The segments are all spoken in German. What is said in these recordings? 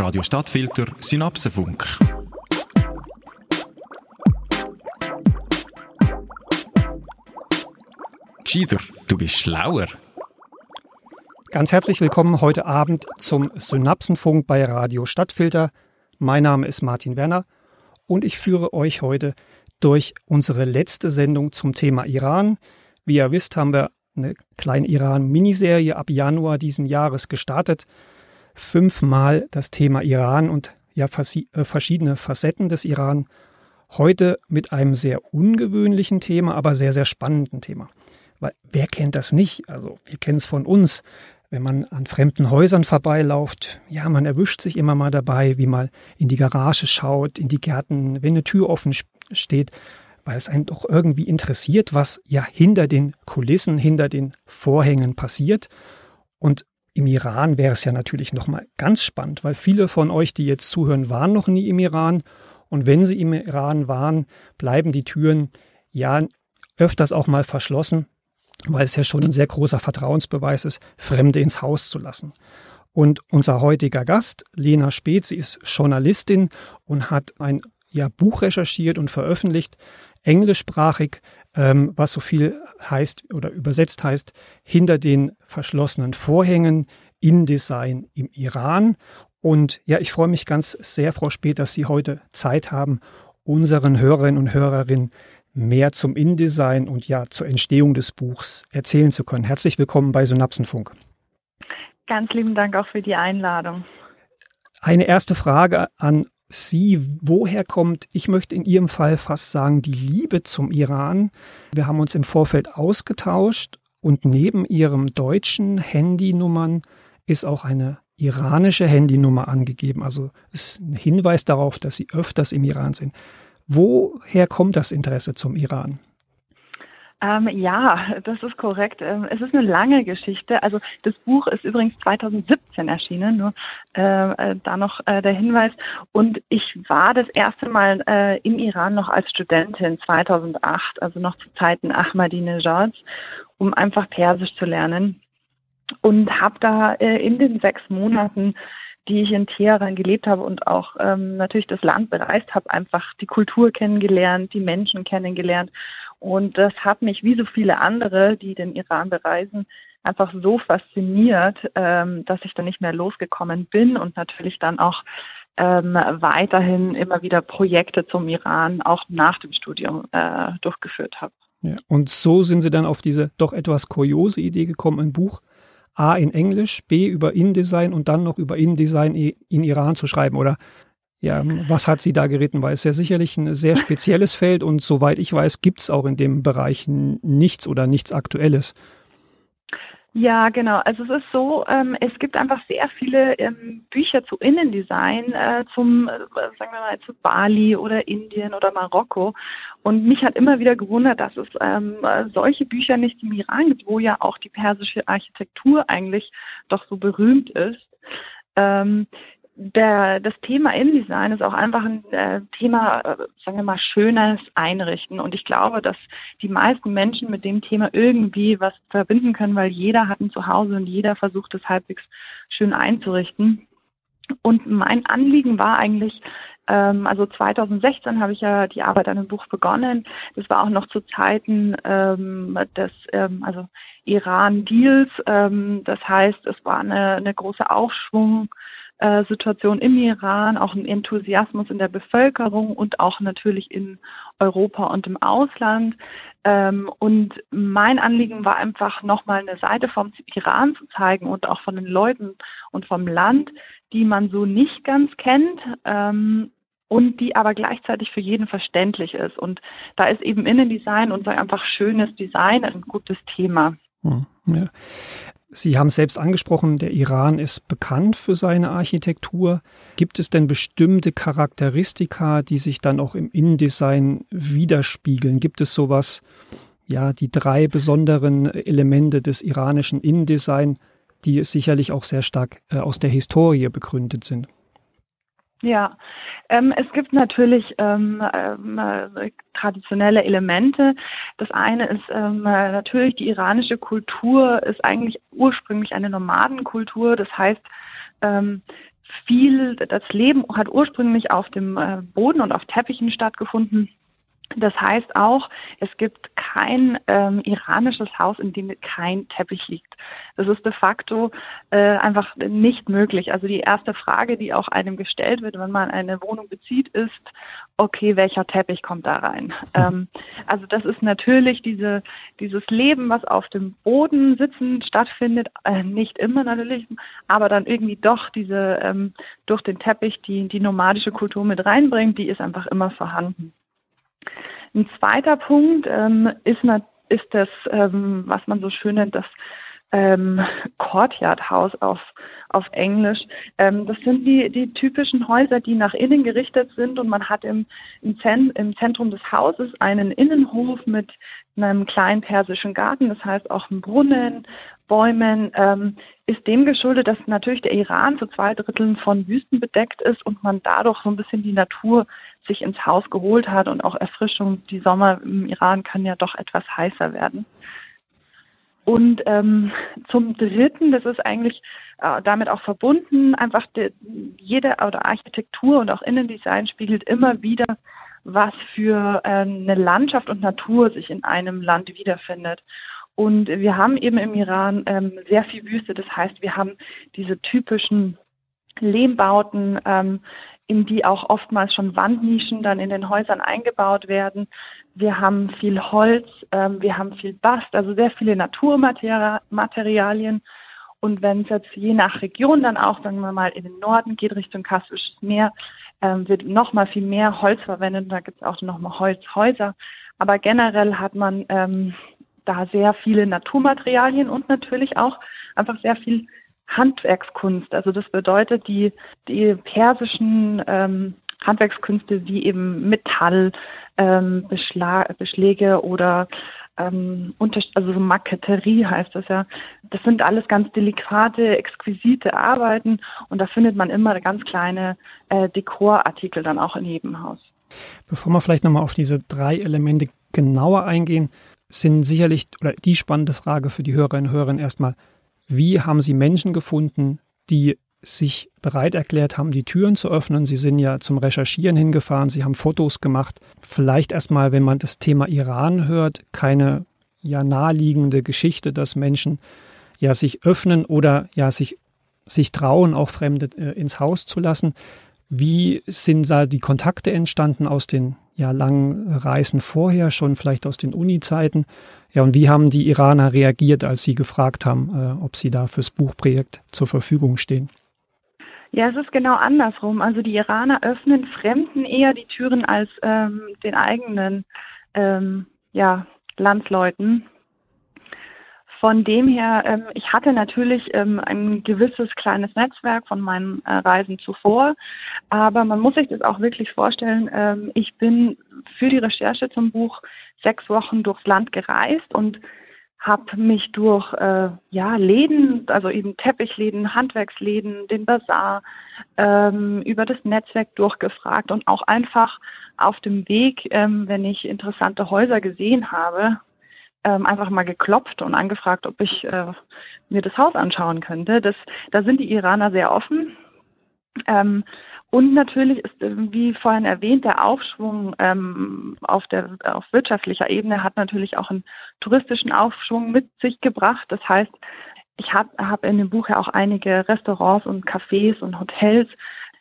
Radio Stadtfilter Synapsenfunk. Gescheiter, du bist schlauer. Ganz herzlich willkommen heute Abend zum Synapsenfunk bei Radio Stadtfilter. Mein Name ist Martin Werner und ich führe euch heute durch unsere letzte Sendung zum Thema Iran. Wie ihr wisst, haben wir eine kleine Iran-Miniserie ab Januar diesen Jahres gestartet. Fünfmal das Thema Iran und ja äh, verschiedene Facetten des Iran. Heute mit einem sehr ungewöhnlichen Thema, aber sehr, sehr spannenden Thema. Weil wer kennt das nicht? Also wir kennen es von uns. Wenn man an fremden Häusern vorbeilauft, ja, man erwischt sich immer mal dabei, wie mal in die Garage schaut, in die Gärten, wenn eine Tür offen steht, weil es einen doch irgendwie interessiert, was ja hinter den Kulissen, hinter den Vorhängen passiert. Und im Iran wäre es ja natürlich nochmal ganz spannend, weil viele von euch, die jetzt zuhören, waren noch nie im Iran. Und wenn sie im Iran waren, bleiben die Türen ja öfters auch mal verschlossen weil es ja schon ein sehr großer Vertrauensbeweis ist, Fremde ins Haus zu lassen. Und unser heutiger Gast, Lena Speth, sie ist Journalistin und hat ein ja, Buch recherchiert und veröffentlicht, englischsprachig, ähm, was so viel heißt oder übersetzt heißt, hinter den verschlossenen Vorhängen, InDesign im Iran. Und ja, ich freue mich ganz sehr, Frau Speth, dass Sie heute Zeit haben, unseren Hörerinnen und Hörerinnen mehr zum InDesign und ja zur Entstehung des Buchs erzählen zu können. Herzlich willkommen bei Synapsenfunk. Ganz lieben Dank auch für die Einladung. Eine erste Frage an Sie. Woher kommt, ich möchte in Ihrem Fall fast sagen, die Liebe zum Iran? Wir haben uns im Vorfeld ausgetauscht und neben Ihrem deutschen Handynummern ist auch eine iranische Handynummer angegeben. Also ist ein Hinweis darauf, dass Sie öfters im Iran sind. Woher kommt das Interesse zum Iran? Ähm, ja, das ist korrekt. Ähm, es ist eine lange Geschichte. Also das Buch ist übrigens 2017 erschienen, nur äh, äh, da noch äh, der Hinweis. Und ich war das erste Mal äh, im Iran noch als Studentin 2008, also noch zu Zeiten Ahmadinejads, um einfach Persisch zu lernen. Und habe da äh, in den sechs Monaten die ich in Teheran gelebt habe und auch ähm, natürlich das Land bereist habe, einfach die Kultur kennengelernt, die Menschen kennengelernt. Und das hat mich, wie so viele andere, die den Iran bereisen, einfach so fasziniert, ähm, dass ich dann nicht mehr losgekommen bin und natürlich dann auch ähm, weiterhin immer wieder Projekte zum Iran auch nach dem Studium äh, durchgeführt habe. Ja, und so sind Sie dann auf diese doch etwas kuriose Idee gekommen, ein Buch A in Englisch, B über InDesign und dann noch über InDesign in Iran zu schreiben? Oder ja, was hat Sie da geritten? Weil es ja sicherlich ein sehr spezielles Feld und soweit ich weiß, gibt es auch in dem Bereich nichts oder nichts Aktuelles. Ja, genau. Also es ist so, ähm, es gibt einfach sehr viele ähm, Bücher zu Innendesign, äh, zum, äh, sagen wir mal, zu Bali oder Indien oder Marokko. Und mich hat immer wieder gewundert, dass es ähm, solche Bücher nicht im Iran gibt, wo ja auch die persische Architektur eigentlich doch so berühmt ist. Ähm, der, das Thema InDesign ist auch einfach ein äh, Thema, äh, sagen wir mal, schönes Einrichten. Und ich glaube, dass die meisten Menschen mit dem Thema irgendwie was verbinden können, weil jeder hat ein Zuhause und jeder versucht es halbwegs schön einzurichten. Und mein Anliegen war eigentlich, ähm, also 2016 habe ich ja die Arbeit an dem Buch begonnen. Das war auch noch zu Zeiten ähm, des ähm, also Iran-Deals. Ähm, das heißt, es war eine, eine große Aufschwung äh, Situation im Iran, auch ein Enthusiasmus in der Bevölkerung und auch natürlich in Europa und im Ausland. Ähm, und mein Anliegen war einfach nochmal eine Seite vom Iran zu zeigen und auch von den Leuten und vom Land, die man so nicht ganz kennt. Ähm, und die aber gleichzeitig für jeden verständlich ist. Und da ist eben Innendesign und einfach schönes Design ein gutes Thema. Hm, ja. Sie haben selbst angesprochen, der Iran ist bekannt für seine Architektur. Gibt es denn bestimmte Charakteristika, die sich dann auch im Innendesign widerspiegeln? Gibt es sowas, ja, die drei besonderen Elemente des iranischen Innendesign, die sicherlich auch sehr stark äh, aus der Historie begründet sind? Ja, ähm, es gibt natürlich ähm, ähm, äh, traditionelle Elemente. Das eine ist ähm, natürlich die iranische Kultur ist eigentlich ursprünglich eine Nomadenkultur. Das heißt, ähm, viel, das Leben hat ursprünglich auf dem äh, Boden und auf Teppichen stattgefunden. Das heißt auch, es gibt kein ähm, iranisches Haus, in dem kein Teppich liegt. Das ist de facto äh, einfach nicht möglich. Also die erste Frage, die auch einem gestellt wird, wenn man eine Wohnung bezieht, ist, okay, welcher Teppich kommt da rein? Ähm, also das ist natürlich diese, dieses Leben, was auf dem Boden sitzen stattfindet, äh, nicht immer natürlich, aber dann irgendwie doch diese ähm, durch den Teppich die, die nomadische Kultur mit reinbringt, die ist einfach immer vorhanden. Ein zweiter Punkt ähm, ist, ist das, ähm, was man so schön nennt, das ähm, Courtyard House auf, auf Englisch. Ähm, das sind die, die typischen Häuser, die nach innen gerichtet sind und man hat im, im, Zen, im Zentrum des Hauses einen Innenhof mit einem kleinen persischen Garten, das heißt auch ein Brunnen, Bäumen, ähm, ist dem geschuldet, dass natürlich der Iran zu zwei Dritteln von Wüsten bedeckt ist und man dadurch so ein bisschen die Natur sich ins Haus geholt hat und auch Erfrischung. Die Sommer im Iran kann ja doch etwas heißer werden. Und ähm, zum Dritten, das ist eigentlich äh, damit auch verbunden, einfach die, jede oder Architektur und auch Innendesign spiegelt immer wieder, was für äh, eine Landschaft und Natur sich in einem Land wiederfindet. Und wir haben eben im Iran ähm, sehr viel Wüste. Das heißt, wir haben diese typischen Lehmbauten, ähm, in die auch oftmals schon Wandnischen dann in den Häusern eingebaut werden. Wir haben viel Holz, ähm, wir haben viel Bast, also sehr viele Naturmaterialien. Und wenn es jetzt je nach Region dann auch, sagen wir mal, in den Norden geht, Richtung Kaspisches Meer, ähm, wird noch mal viel mehr Holz verwendet. Da gibt es auch noch mal Holzhäuser. Aber generell hat man ähm, da sehr viele Naturmaterialien und natürlich auch einfach sehr viel Handwerkskunst. Also das bedeutet, die, die persischen ähm, Handwerkskünste wie eben Metall, ähm, oder ähm, also so Marketerie heißt das ja. Das sind alles ganz delikate, exquisite Arbeiten und da findet man immer ganz kleine äh, Dekorartikel dann auch in jedem Haus. Bevor wir vielleicht nochmal auf diese drei Elemente genauer eingehen, sind sicherlich, oder die spannende Frage für die Hörerinnen und Hörer erstmal, wie haben Sie Menschen gefunden, die sich bereit erklärt haben, die Türen zu öffnen. Sie sind ja zum Recherchieren hingefahren, Sie haben Fotos gemacht. Vielleicht erstmal, wenn man das Thema Iran hört, keine ja naheliegende Geschichte, dass Menschen ja sich öffnen oder ja sich, sich trauen, auch Fremde äh, ins Haus zu lassen. Wie sind da die Kontakte entstanden aus den ja, langen Reisen vorher, schon vielleicht aus den Uni-Zeiten. Ja, und wie haben die Iraner reagiert, als sie gefragt haben, äh, ob sie da fürs Buchprojekt zur Verfügung stehen? Ja, es ist genau andersrum. Also die Iraner öffnen Fremden eher die Türen als ähm, den eigenen ähm, ja, Landsleuten. Von dem her, ähm, ich hatte natürlich ähm, ein gewisses kleines Netzwerk von meinen äh, Reisen zuvor, aber man muss sich das auch wirklich vorstellen. Ähm, ich bin für die Recherche zum Buch sechs Wochen durchs Land gereist und habe mich durch äh, ja, Läden, also eben Teppichläden, Handwerksläden, den Bazar, ähm, über das Netzwerk durchgefragt und auch einfach auf dem Weg, ähm, wenn ich interessante Häuser gesehen habe, ähm, einfach mal geklopft und angefragt, ob ich äh, mir das Haus anschauen könnte. Das, da sind die Iraner sehr offen. Ähm, und natürlich ist, äh, wie vorhin erwähnt, der Aufschwung ähm, auf, der, auf wirtschaftlicher Ebene hat natürlich auch einen touristischen Aufschwung mit sich gebracht. Das heißt, ich habe hab in dem Buch ja auch einige Restaurants und Cafés und Hotels.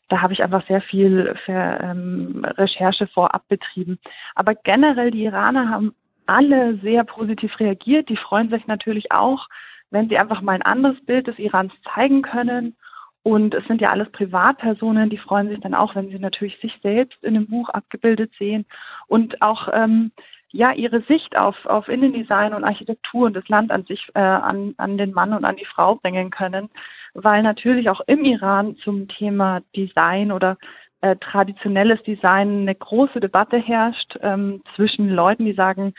Da habe ich einfach sehr viel für, ähm, Recherche vorab betrieben. Aber generell, die Iraner haben alle sehr positiv reagiert. Die freuen sich natürlich auch, wenn sie einfach mal ein anderes Bild des Irans zeigen können. Und es sind ja alles Privatpersonen, die freuen sich dann auch, wenn sie natürlich sich selbst in dem Buch abgebildet sehen und auch ähm, ja ihre Sicht auf, auf Innendesign und Architektur und das Land an sich äh, an, an den Mann und an die Frau bringen können, weil natürlich auch im Iran zum Thema Design oder äh, traditionelles Design eine große Debatte herrscht ähm, zwischen Leuten, die sagen,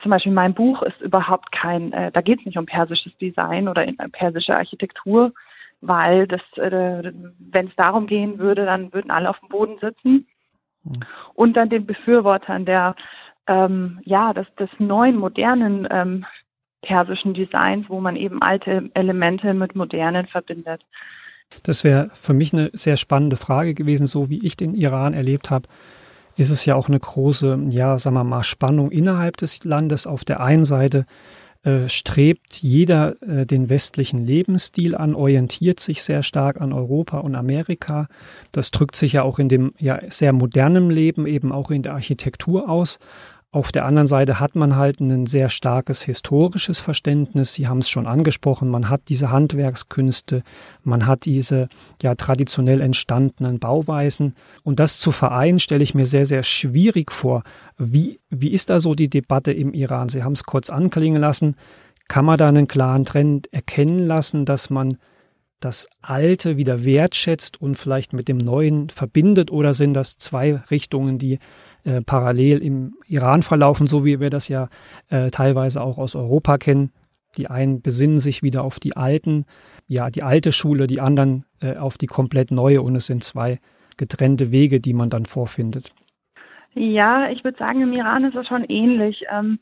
zum Beispiel mein Buch ist überhaupt kein, äh, da geht es nicht um persisches Design oder in, äh, persische Architektur, weil das, äh, wenn es darum gehen würde, dann würden alle auf dem Boden sitzen. Mhm. Und dann den Befürwortern der, ähm, ja, des, des neuen, modernen ähm, persischen Designs, wo man eben alte Elemente mit modernen verbindet. Das wäre für mich eine sehr spannende Frage gewesen, so wie ich den Iran erlebt habe. Ist es ja auch eine große, ja, sagen wir mal, Spannung innerhalb des Landes. Auf der einen Seite äh, strebt jeder äh, den westlichen Lebensstil an, orientiert sich sehr stark an Europa und Amerika. Das drückt sich ja auch in dem ja sehr modernen Leben, eben auch in der Architektur aus. Auf der anderen Seite hat man halt ein sehr starkes historisches Verständnis. Sie haben es schon angesprochen. Man hat diese Handwerkskünste, man hat diese ja traditionell entstandenen Bauweisen. Und das zu vereinen, stelle ich mir sehr, sehr schwierig vor. Wie, wie ist da so die Debatte im Iran? Sie haben es kurz anklingen lassen. Kann man da einen klaren Trend erkennen lassen, dass man das Alte wieder wertschätzt und vielleicht mit dem Neuen verbindet? Oder sind das zwei Richtungen, die äh, parallel im Iran verlaufen, so wie wir das ja äh, teilweise auch aus Europa kennen. Die einen besinnen sich wieder auf die alten, ja, die alte Schule, die anderen äh, auf die komplett neue und es sind zwei getrennte Wege, die man dann vorfindet. Ja, ich würde sagen, im Iran ist es schon ähnlich. Ähm,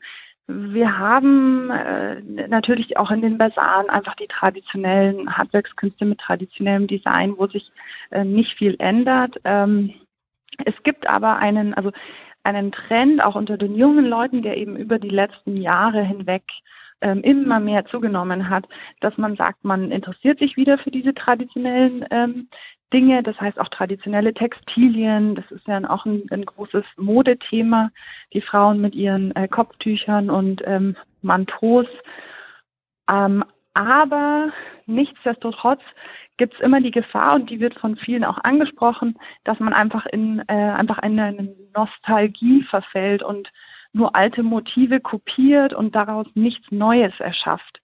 wir haben äh, natürlich auch in den Basaren einfach die traditionellen Handwerkskünste mit traditionellem Design, wo sich äh, nicht viel ändert. Ähm, es gibt aber einen, also einen Trend auch unter den jungen Leuten, der eben über die letzten Jahre hinweg ähm, immer mehr zugenommen hat, dass man sagt, man interessiert sich wieder für diese traditionellen ähm, Dinge, das heißt auch traditionelle Textilien, das ist ja auch ein, ein großes Modethema, die Frauen mit ihren äh, Kopftüchern und ähm, Manteaus. Ähm, aber nichtsdestotrotz gibt es immer die Gefahr, und die wird von vielen auch angesprochen, dass man einfach in äh, einfach eine Nostalgie verfällt und nur alte Motive kopiert und daraus nichts Neues erschafft.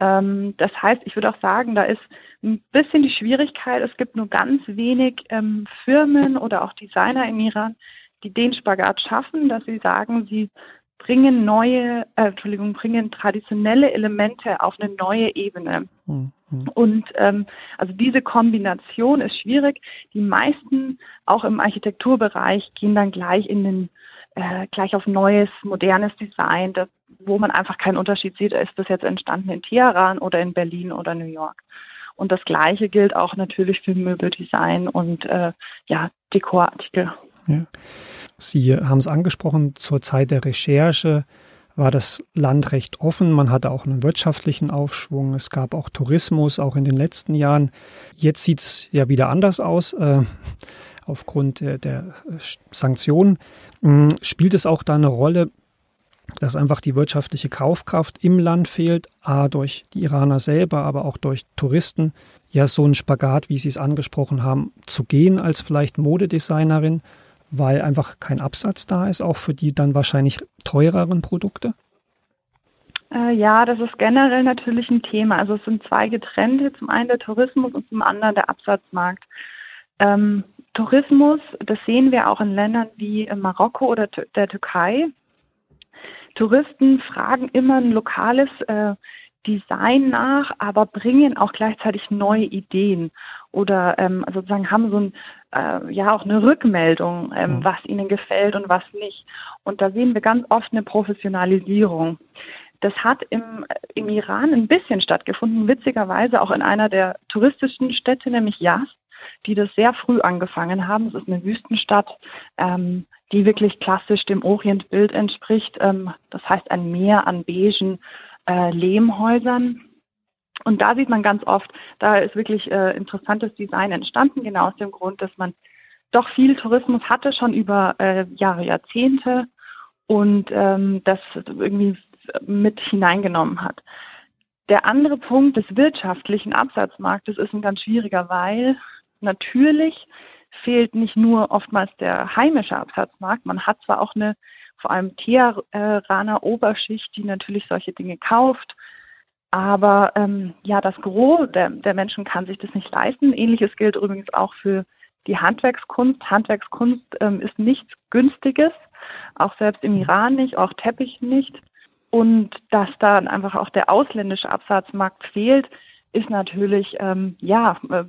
Ähm, das heißt, ich würde auch sagen, da ist ein bisschen die Schwierigkeit, es gibt nur ganz wenig ähm, Firmen oder auch Designer im Iran, die den Spagat schaffen, dass sie sagen, sie bringen neue, äh, Entschuldigung, bringen traditionelle Elemente auf eine neue Ebene. Mhm. Und ähm, also diese Kombination ist schwierig. Die meisten, auch im Architekturbereich, gehen dann gleich in den äh, gleich auf neues, modernes Design, das, wo man einfach keinen Unterschied sieht, ist das jetzt entstanden in Teheran oder in Berlin oder New York. Und das Gleiche gilt auch natürlich für Möbeldesign und äh, ja, Dekorartikel. Ja. Sie haben es angesprochen, zur Zeit der Recherche war das Land recht offen. Man hatte auch einen wirtschaftlichen Aufschwung. Es gab auch Tourismus, auch in den letzten Jahren. Jetzt sieht es ja wieder anders aus. Äh, aufgrund der, der Sanktionen. Hm, spielt es auch da eine Rolle, dass einfach die wirtschaftliche Kaufkraft im Land fehlt, a durch die Iraner selber, aber auch durch Touristen, ja so ein Spagat, wie Sie es angesprochen haben, zu gehen als vielleicht Modedesignerin weil einfach kein Absatz da ist, auch für die dann wahrscheinlich teureren Produkte? Äh, ja, das ist generell natürlich ein Thema. Also es sind zwei getrennte, zum einen der Tourismus und zum anderen der Absatzmarkt. Ähm, Tourismus, das sehen wir auch in Ländern wie Marokko oder der Türkei. Touristen fragen immer ein lokales äh, Design nach, aber bringen auch gleichzeitig neue Ideen oder ähm, sozusagen haben so ein, äh, ja auch eine Rückmeldung, ähm, mhm. was ihnen gefällt und was nicht. Und da sehen wir ganz oft eine Professionalisierung. Das hat im, im Iran ein bisschen stattgefunden, witzigerweise auch in einer der touristischen Städte, nämlich Yas, die das sehr früh angefangen haben. Es ist eine Wüstenstadt, ähm, die wirklich klassisch dem Orientbild entspricht. Ähm, das heißt ein Meer an beigen äh, Lehmhäusern. Und da sieht man ganz oft, da ist wirklich äh, interessantes Design entstanden, genau aus dem Grund, dass man doch viel Tourismus hatte, schon über äh, Jahre, Jahrzehnte und ähm, das irgendwie mit hineingenommen hat. Der andere Punkt des wirtschaftlichen Absatzmarktes ist ein ganz schwieriger, weil natürlich fehlt nicht nur oftmals der heimische Absatzmarkt, man hat zwar auch eine vor allem Teheraner Oberschicht, die natürlich solche Dinge kauft. Aber ähm, ja, das Gros der, der Menschen kann sich das nicht leisten. Ähnliches gilt übrigens auch für die Handwerkskunst. Handwerkskunst ähm, ist nichts Günstiges, auch selbst im Iran nicht, auch Teppich nicht. Und dass dann einfach auch der ausländische Absatzmarkt fehlt, ist natürlich ähm, ja äh,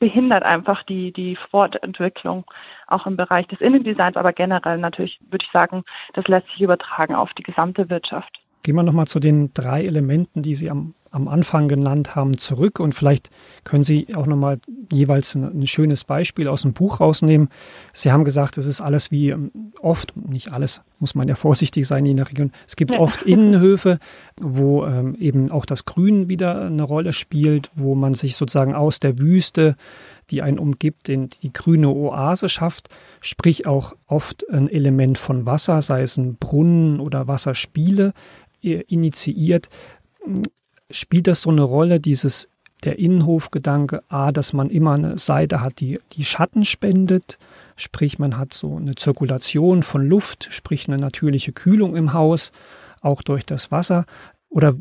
behindert einfach die, die Fortentwicklung auch im Bereich des Innendesigns, aber generell natürlich würde ich sagen, das lässt sich übertragen auf die gesamte Wirtschaft. Gehen wir nochmal zu den drei Elementen, die Sie am, am Anfang genannt haben, zurück und vielleicht können Sie auch nochmal jeweils ein, ein, schönes Beispiel aus dem Buch rausnehmen. Sie haben gesagt, es ist alles wie ähm, oft, nicht alles, muss man ja vorsichtig sein in der Region. Es gibt ja. oft Innenhöfe, wo ähm, eben auch das Grün wieder eine Rolle spielt, wo man sich sozusagen aus der Wüste die einen umgibt, den, die grüne Oase schafft, sprich auch oft ein Element von Wasser, sei es ein Brunnen oder Wasserspiele, initiiert. Spielt das so eine Rolle, dieses der Innenhofgedanke, A, dass man immer eine Seite hat, die, die Schatten spendet, sprich man hat so eine Zirkulation von Luft, sprich eine natürliche Kühlung im Haus, auch durch das Wasser. Oder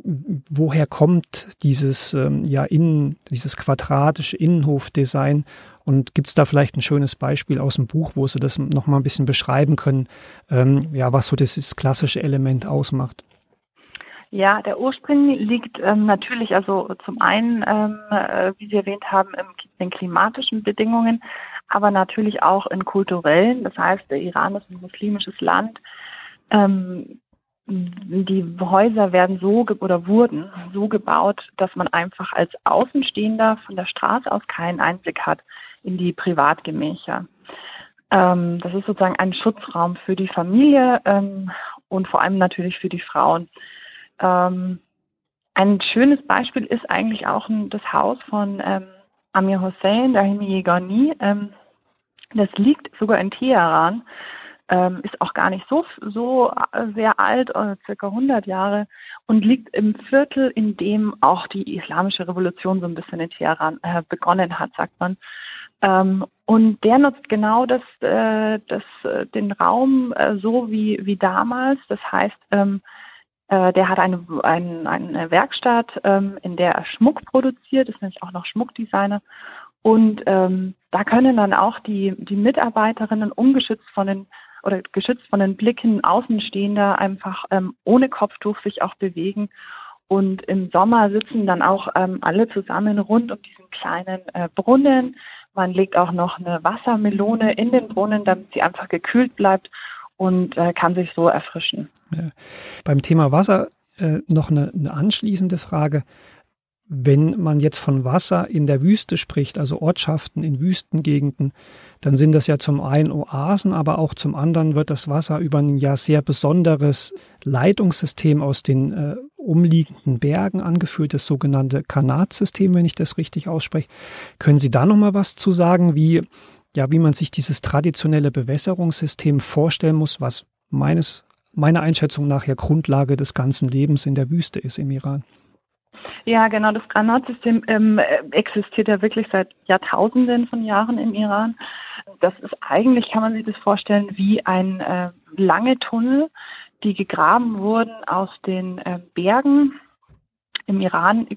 woher kommt dieses ähm, ja innen, dieses quadratische Innenhofdesign? Und gibt es da vielleicht ein schönes Beispiel aus dem Buch, wo Sie das noch mal ein bisschen beschreiben können, ähm, ja, was so dieses klassische Element ausmacht? Ja, der Ursprung liegt ähm, natürlich also zum einen, ähm, äh, wie Sie erwähnt haben, in den klimatischen Bedingungen, aber natürlich auch in kulturellen. Das heißt, der Iran ist ein muslimisches Land. Ähm, die Häuser werden so oder wurden so gebaut, dass man einfach als Außenstehender von der Straße aus keinen Einblick hat in die Privatgemächer. Ähm, das ist sozusagen ein Schutzraum für die Familie ähm, und vor allem natürlich für die Frauen. Ähm, ein schönes Beispiel ist eigentlich auch das Haus von ähm, Amir Hossein, Dahimi Yegani. Ähm, das liegt sogar in Teheran ähm, ist auch gar nicht so, so äh, sehr alt, äh, circa 100 Jahre und liegt im Viertel, in dem auch die islamische Revolution so ein bisschen in Teheran äh, begonnen hat, sagt man. Ähm, und der nutzt genau das, äh, das, äh, den Raum äh, so wie, wie damals. Das heißt, ähm, äh, der hat eine, eine, eine Werkstatt, ähm, in der er Schmuck produziert, ist nämlich auch noch Schmuckdesigner. Und ähm, da können dann auch die, die Mitarbeiterinnen ungeschützt von den oder geschützt von den Blicken Außenstehender einfach ähm, ohne Kopftuch sich auch bewegen. Und im Sommer sitzen dann auch ähm, alle zusammen rund um diesen kleinen äh, Brunnen. Man legt auch noch eine Wassermelone in den Brunnen, damit sie einfach gekühlt bleibt und äh, kann sich so erfrischen. Ja. Beim Thema Wasser äh, noch eine, eine anschließende Frage. Wenn man jetzt von Wasser in der Wüste spricht, also Ortschaften in Wüstengegenden, dann sind das ja zum einen Oasen, aber auch zum anderen wird das Wasser über ein ja sehr besonderes Leitungssystem aus den äh, umliegenden Bergen angeführt, das sogenannte Kanatsystem, wenn ich das richtig ausspreche. Können Sie da noch mal was zu sagen, wie ja, wie man sich dieses traditionelle Bewässerungssystem vorstellen muss, was meines meiner Einschätzung nach ja Grundlage des ganzen Lebens in der Wüste ist im Iran? Ja, genau. Das Granatsystem ähm, existiert ja wirklich seit Jahrtausenden von Jahren im Iran. Das ist eigentlich, kann man sich das vorstellen, wie ein äh, lange Tunnel, die gegraben wurden aus den äh, Bergen im Iran,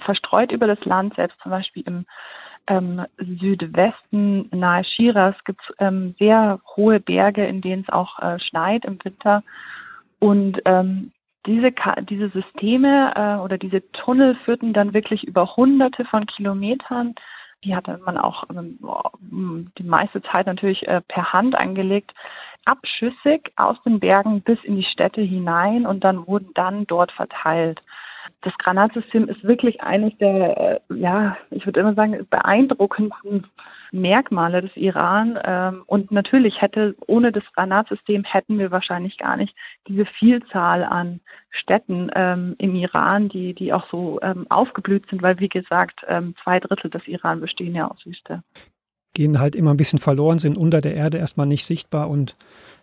verstreut über das Land, selbst zum Beispiel im ähm, Südwesten nahe Shiraz gibt es ähm, sehr hohe Berge, in denen es auch äh, schneit im Winter. Und ähm, diese, diese Systeme äh, oder diese Tunnel führten dann wirklich über hunderte von Kilometern. Die hatte man auch ähm, die meiste Zeit natürlich äh, per Hand angelegt, abschüssig aus den Bergen bis in die Städte hinein und dann wurden dann dort verteilt das Granatsystem ist wirklich eines der, äh, ja, ich würde immer sagen, beeindruckendsten Merkmale des Iran. Ähm, und natürlich hätte, ohne das Granatsystem hätten wir wahrscheinlich gar nicht diese Vielzahl an Städten ähm, im Iran, die, die auch so ähm, aufgeblüht sind, weil, wie gesagt, zwei Drittel des Iran bestehen ja aus Wüste. Gehen halt immer ein bisschen verloren, sind unter der Erde erstmal nicht sichtbar und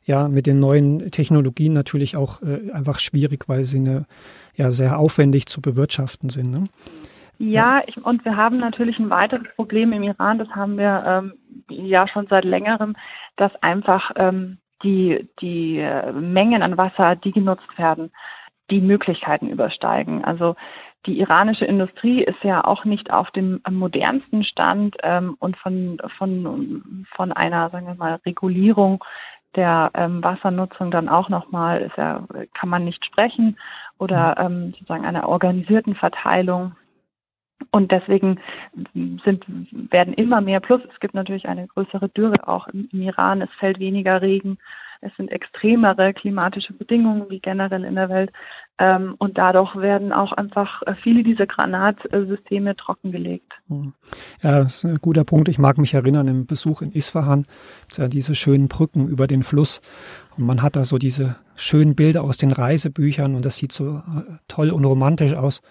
ja, mit den neuen Technologien natürlich auch äh, einfach schwierig, weil sie eine ja sehr aufwendig zu bewirtschaften sind. Ne? Ja, ich, und wir haben natürlich ein weiteres Problem im Iran, das haben wir ähm, ja schon seit längerem, dass einfach ähm, die, die äh, Mengen an Wasser, die genutzt werden, die Möglichkeiten übersteigen. Also die iranische Industrie ist ja auch nicht auf dem modernsten Stand ähm, und von, von, von einer, sagen wir mal, Regulierung der ähm, Wassernutzung dann auch nochmal, ist ja, kann man nicht sprechen oder mhm. ähm, sozusagen einer organisierten Verteilung. Und deswegen sind, werden immer mehr, plus es gibt natürlich eine größere Dürre auch im, im Iran, es fällt weniger Regen. Es sind extremere klimatische Bedingungen wie generell in der Welt. Ähm, und dadurch werden auch einfach viele dieser Granatsysteme trockengelegt. Hm. Ja, das ist ein guter Punkt. Ich mag mich erinnern, im Besuch in Isfahan, ja diese schönen Brücken über den Fluss. Und man hat da so diese schönen Bilder aus den Reisebüchern und das sieht so äh, toll und romantisch aus.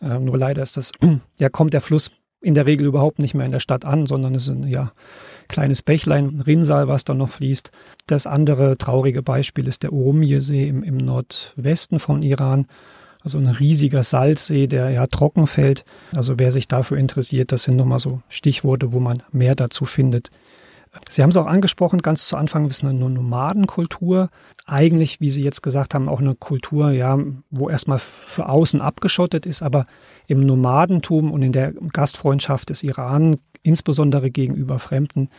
Äh, nur leider ist das, ja, kommt der Fluss in der Regel überhaupt nicht mehr in der Stadt an, sondern es ist ein ja, kleines Bächlein, ein Rinnsal, was da noch fließt. Das andere traurige Beispiel ist der Urumje-See im, im Nordwesten von Iran. Also ein riesiger Salzsee, der ja trocken fällt. Also wer sich dafür interessiert, das sind nochmal so Stichworte, wo man mehr dazu findet Sie haben es auch angesprochen, ganz zu Anfang ist eine Nomadenkultur. Eigentlich, wie Sie jetzt gesagt haben, auch eine Kultur, ja, wo erstmal für außen abgeschottet ist, aber im Nomadentum und in der Gastfreundschaft des Iran, insbesondere gegenüber Fremden,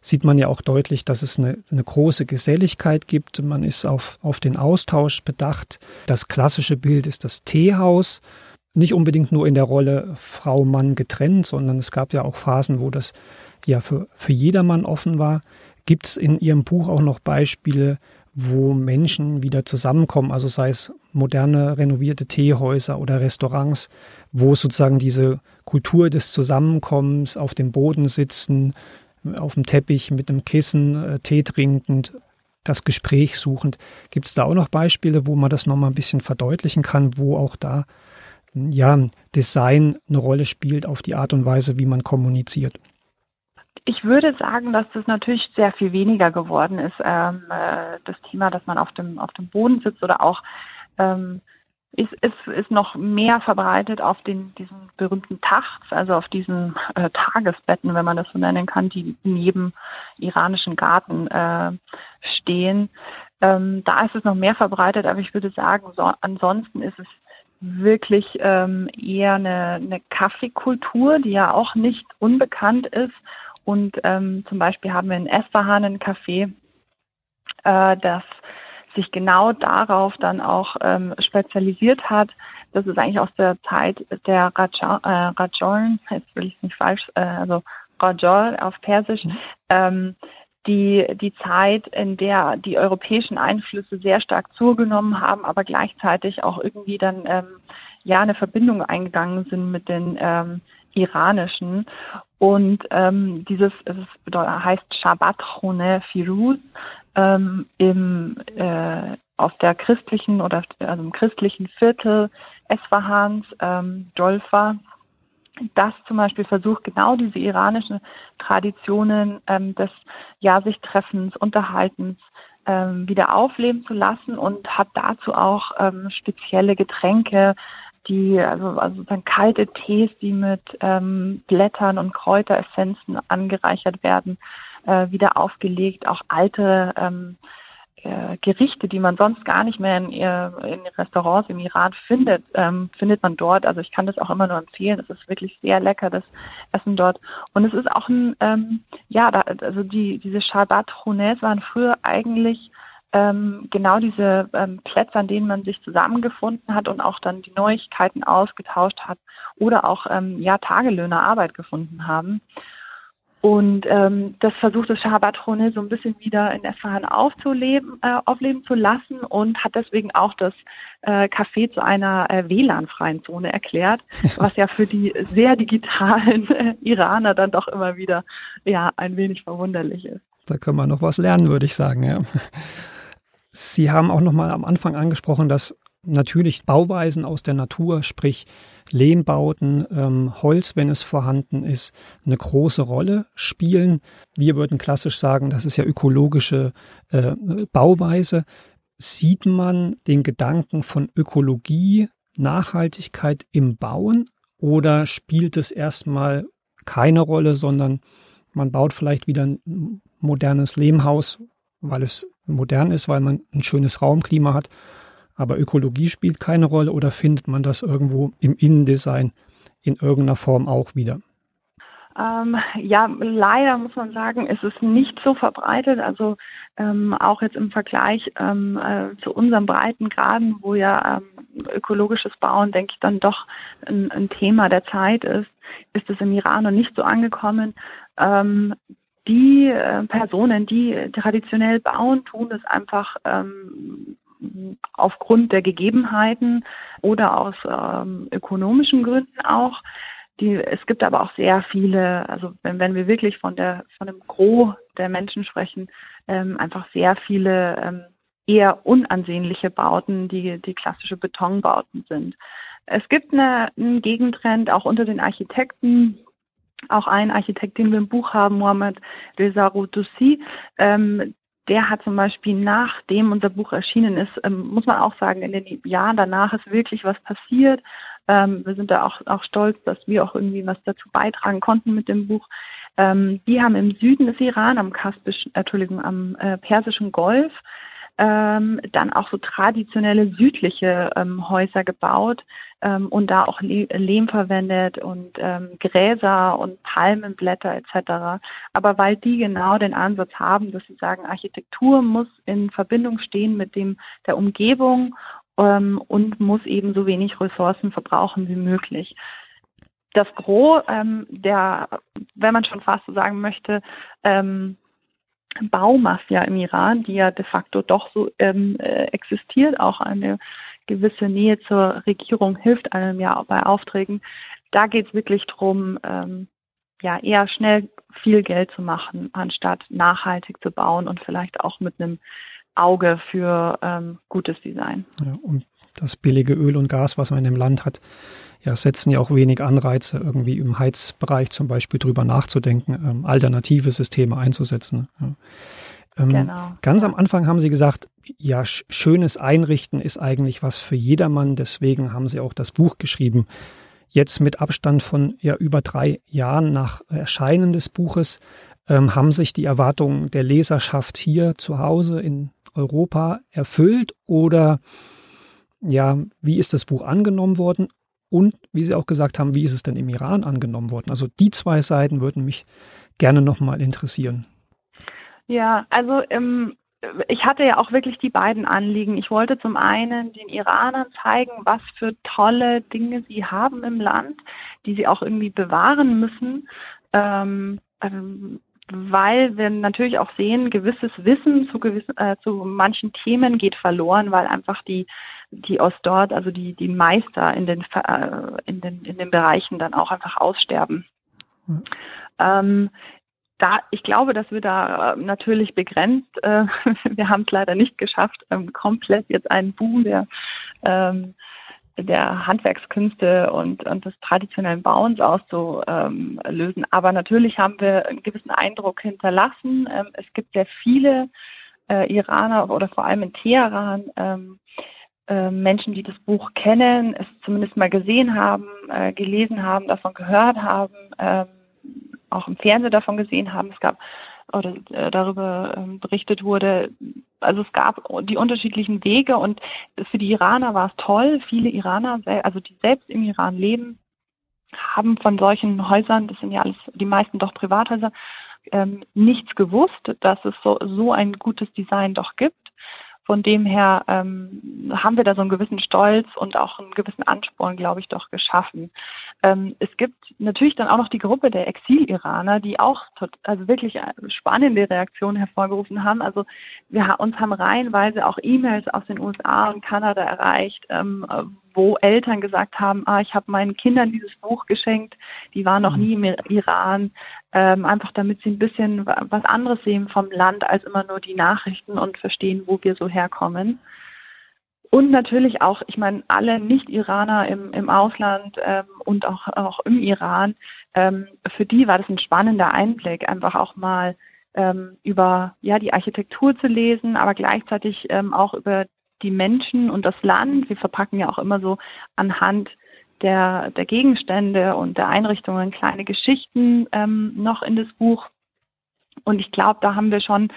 sieht man ja auch deutlich, dass es eine, eine große Geselligkeit gibt. Man ist auf, auf den Austausch bedacht. Das klassische Bild ist das Teehaus nicht unbedingt nur in der Rolle Frau, Mann getrennt, sondern es gab ja auch Phasen, wo das ja für, für jedermann offen war. Gibt es in Ihrem Buch auch noch Beispiele, wo Menschen wieder zusammenkommen, also sei es moderne, renovierte Teehäuser oder Restaurants, wo sozusagen diese Kultur des Zusammenkommens auf dem Boden sitzen, auf dem Teppich mit einem Kissen, äh, Tee trinkend, das Gespräch suchend. Gibt es da auch noch Beispiele, wo man das nochmal ein bisschen verdeutlichen kann, wo auch da ja, Design eine Rolle spielt auf die Art und Weise, wie man kommuniziert? Ich würde sagen, dass das natürlich sehr viel weniger geworden ist, ähm, äh, das Thema, dass man auf dem, auf dem Boden sitzt oder auch ähm, ist, ist, ist noch mehr verbreitet auf den, diesen berühmten Tachts, also auf diesen äh, Tagesbetten, wenn man das so nennen kann, die jedem iranischen Garten äh, stehen. Ähm, da ist es noch mehr verbreitet, aber ich würde sagen, so, ansonsten ist es wirklich ähm, eher eine, eine Kaffeekultur, die ja auch nicht unbekannt ist. Und ähm, zum Beispiel haben wir in Esfahan ein Café, äh, das sich genau darauf dann auch ähm, spezialisiert hat. Das ist eigentlich aus der Zeit der Rajolen, äh, jetzt will ich es nicht falsch, äh, also Rajol auf Persisch, mhm. ähm, die, die Zeit, in der die europäischen Einflüsse sehr stark zugenommen haben, aber gleichzeitig auch irgendwie dann ähm, ja eine Verbindung eingegangen sind mit den ähm, iranischen. Und ähm, dieses es heißt Shabbat Chone Firuz ähm, im, äh, auf der christlichen oder also im christlichen Viertel Esfahans, ähm, Dolfa das zum Beispiel versucht, genau diese iranischen Traditionen ähm, des ja, sich Treffens, Unterhaltens ähm, wieder aufleben zu lassen und hat dazu auch ähm, spezielle Getränke, die, also, also dann kalte Tees, die mit ähm, Blättern und Kräuteressenzen angereichert werden, äh, wieder aufgelegt, auch alte ähm, äh, Gerichte, die man sonst gar nicht mehr in, in Restaurants im Iran findet, ähm, findet man dort. Also ich kann das auch immer nur empfehlen. Es ist wirklich sehr lecker, das Essen dort. Und es ist auch ein, ähm, ja, da, also die, diese Shabbat Hunes waren früher eigentlich ähm, genau diese ähm, Plätze, an denen man sich zusammengefunden hat und auch dann die Neuigkeiten ausgetauscht hat oder auch ähm, ja Tagelöhner Arbeit gefunden haben. Und ähm, das versucht das Schabatrone so ein bisschen wieder in Esfahan aufzuleben, äh, aufleben zu lassen und hat deswegen auch das äh, Café zu einer äh, WLAN-freien Zone erklärt, was ja für die sehr digitalen äh, Iraner dann doch immer wieder ja ein wenig verwunderlich ist. Da können wir noch was lernen, würde ich sagen. Ja. Sie haben auch noch mal am Anfang angesprochen, dass natürlich Bauweisen aus der Natur, sprich Lehmbauten, ähm, Holz, wenn es vorhanden ist, eine große Rolle spielen. Wir würden klassisch sagen, das ist ja ökologische äh, Bauweise. Sieht man den Gedanken von Ökologie, Nachhaltigkeit im Bauen oder spielt es erstmal keine Rolle, sondern man baut vielleicht wieder ein modernes Lehmhaus, weil es modern ist, weil man ein schönes Raumklima hat aber Ökologie spielt keine Rolle oder findet man das irgendwo im Innendesign in irgendeiner Form auch wieder? Ähm, ja, leider muss man sagen, ist es nicht so verbreitet. Also ähm, auch jetzt im Vergleich ähm, äh, zu unseren Breitengraden, wo ja ähm, ökologisches Bauen, denke ich, dann doch ein, ein, Thema der Zeit ist, ist es im Iran noch nicht so angekommen. Ähm, die äh, Personen, die traditionell bauen, tun es einfach ähm, aufgrund der Gegebenheiten oder aus ähm, ökonomischen Gründen auch. Die, es gibt aber auch sehr viele, also wenn, wenn wir wirklich von der von dem Gros der Menschen sprechen, ähm, einfach sehr viele ähm, eher unansehnliche Bauten, die, die klassische Betonbauten sind. Es gibt eine, einen Gegentrend auch unter den Architekten, auch ein Architekt, den wir im Buch haben, Mohamed Reza Roussi, ähm, der hat zum Beispiel, nachdem unser Buch erschienen ist, ähm, muss man auch sagen, in den Jahren danach ist wirklich was passiert. Ähm, wir sind da auch, auch stolz, dass wir auch irgendwie was dazu beitragen konnten mit dem Buch. Ähm, die haben im Süden des Iran, am Kaspischen, Entschuldigung, am äh, Persischen Golf, ähm, dann auch so traditionelle südliche ähm, Häuser gebaut ähm, und da auch Le Lehm verwendet und ähm, Gräser und Palmenblätter etc. Aber weil die genau den Ansatz haben, dass sie sagen, Architektur muss in Verbindung stehen mit dem der Umgebung ähm, und muss eben so wenig Ressourcen verbrauchen wie möglich das Gros ähm, der, wenn man schon fast so sagen möchte, ähm, Baumafia im Iran, die ja de facto doch so ähm, äh, existiert, auch eine gewisse Nähe zur Regierung hilft einem ja bei Aufträgen. Da geht es wirklich darum, ähm, ja, eher schnell viel Geld zu machen, anstatt nachhaltig zu bauen und vielleicht auch mit einem Auge für ähm, gutes Design. Ja, und das billige Öl und Gas, was man in dem Land hat, ja, setzen ja auch wenig Anreize, irgendwie im Heizbereich zum Beispiel drüber nachzudenken, ähm, alternative Systeme einzusetzen. Ja. Ähm, genau. Ganz am Anfang haben Sie gesagt, ja, schönes Einrichten ist eigentlich was für jedermann. Deswegen haben Sie auch das Buch geschrieben. Jetzt mit Abstand von ja über drei Jahren nach Erscheinen des Buches ähm, haben sich die Erwartungen der Leserschaft hier zu Hause in Europa erfüllt oder ja, wie ist das Buch angenommen worden und wie Sie auch gesagt haben, wie ist es denn im Iran angenommen worden? Also die zwei Seiten würden mich gerne nochmal interessieren. Ja, also ähm, ich hatte ja auch wirklich die beiden Anliegen. Ich wollte zum einen den Iranern zeigen, was für tolle Dinge sie haben im Land, die sie auch irgendwie bewahren müssen. Ähm, ähm, weil wir natürlich auch sehen, gewisses Wissen zu, gewissen, äh, zu manchen Themen geht verloren, weil einfach die, die aus dort, also die, die Meister in den, äh, in, den, in den Bereichen dann auch einfach aussterben. Mhm. Ähm, da, ich glaube, dass wir da äh, natürlich begrenzt, äh, wir haben es leider nicht geschafft, ähm, komplett jetzt einen Boom der ähm, der Handwerkskünste und, und des traditionellen Bauens auszulösen. Aber natürlich haben wir einen gewissen Eindruck hinterlassen. Ähm, es gibt sehr viele äh, Iraner oder vor allem in Teheran ähm, äh, Menschen, die das Buch kennen, es zumindest mal gesehen haben, äh, gelesen haben, davon gehört haben, ähm, auch im Fernsehen davon gesehen haben. Es gab oder äh, darüber ähm, berichtet wurde. Also es gab die unterschiedlichen Wege und für die Iraner war es toll. Viele Iraner, also die selbst im Iran leben, haben von solchen Häusern, das sind ja alles die meisten doch Privathäuser, ähm, nichts gewusst, dass es so, so ein gutes Design doch gibt. Von dem her ähm, haben wir da so einen gewissen Stolz und auch einen gewissen Ansporn, glaube ich, doch geschaffen. Ähm, es gibt natürlich dann auch noch die Gruppe der Exil-Iraner, die auch tot, also wirklich spannende Reaktionen hervorgerufen haben. Also wir uns haben reihenweise auch E-Mails aus den USA und Kanada erreicht, ähm, wo Eltern gesagt haben, ah, ich habe meinen Kindern dieses Buch geschenkt, die waren noch mhm. nie im Iran, ähm, einfach damit sie ein bisschen was anderes sehen vom Land als immer nur die Nachrichten und verstehen, wo wir so herkommen. Und natürlich auch, ich meine, alle Nicht-Iraner im, im Ausland ähm, und auch, auch im Iran, ähm, für die war das ein spannender Einblick, einfach auch mal ähm, über ja, die Architektur zu lesen, aber gleichzeitig ähm, auch über die Menschen und das Land. Wir verpacken ja auch immer so anhand der, der Gegenstände und der Einrichtungen kleine Geschichten ähm, noch in das Buch. Und ich glaube, da haben wir schon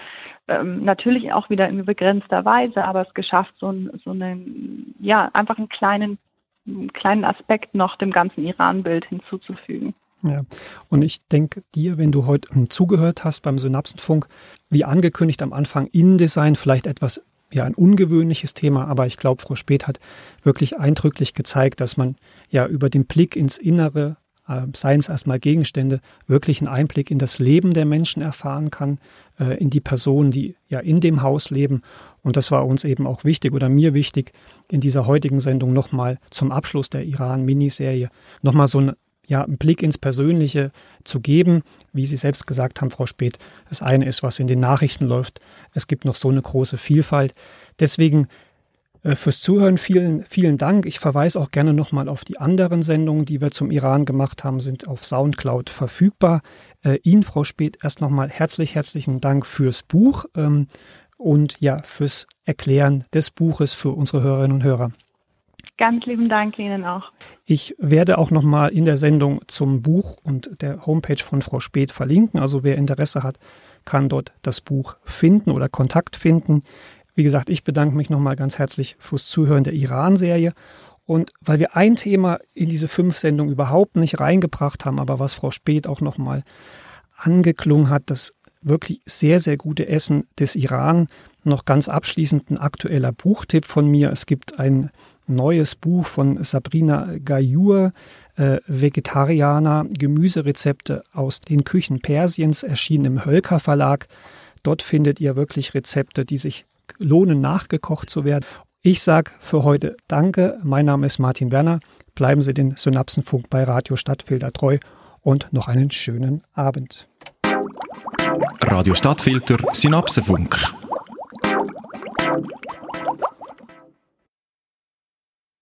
ähm, natürlich auch wieder in begrenzter Weise, aber es geschafft, so, so einen, ja, einfach einen kleinen, einen kleinen Aspekt noch dem ganzen Iran-Bild hinzuzufügen. Ja, und ich denke dir, wenn du heute zugehört hast beim Synapsenfunk, wie angekündigt am Anfang, InDesign vielleicht etwas ja ein ungewöhnliches Thema, aber ich glaube, Frau Speth hat wirklich eindrücklich gezeigt, dass man ja über den Blick ins Innere äh, seien es erstmal Gegenstände, wirklich einen Einblick in das Leben der Menschen erfahren kann, äh, in die Personen, die ja in dem Haus leben. Und das war uns eben auch wichtig oder mir wichtig, in dieser heutigen Sendung nochmal zum Abschluss der Iran-Miniserie nochmal so ein ja, einen Blick ins Persönliche zu geben. Wie Sie selbst gesagt haben, Frau Speth, das eine ist, was in den Nachrichten läuft. Es gibt noch so eine große Vielfalt. Deswegen äh, fürs Zuhören vielen, vielen Dank. Ich verweise auch gerne nochmal auf die anderen Sendungen, die wir zum Iran gemacht haben, sind auf Soundcloud verfügbar. Äh, Ihnen, Frau Speth, erst nochmal herzlich, herzlichen Dank fürs Buch ähm, und ja, fürs Erklären des Buches für unsere Hörerinnen und Hörer. Ganz lieben Dank Ihnen auch. Ich werde auch nochmal in der Sendung zum Buch und der Homepage von Frau Speth verlinken. Also wer Interesse hat, kann dort das Buch finden oder Kontakt finden. Wie gesagt, ich bedanke mich nochmal ganz herzlich fürs Zuhören der Iran-Serie. Und weil wir ein Thema in diese fünf Sendungen überhaupt nicht reingebracht haben, aber was Frau Speth auch nochmal angeklungen hat, das wirklich sehr, sehr gute Essen des Iran. Noch ganz abschließend ein aktueller Buchtipp von mir. Es gibt ein neues Buch von Sabrina Gayour, äh, Vegetarianer, Gemüserezepte aus den Küchen Persiens, erschienen im Hölker Verlag. Dort findet ihr wirklich Rezepte, die sich lohnen, nachgekocht zu werden. Ich sage für heute Danke. Mein Name ist Martin Werner. Bleiben Sie den Synapsenfunk bei Radio Stadtfilter treu und noch einen schönen Abend. Radio Stadtfilter Synapsenfunk.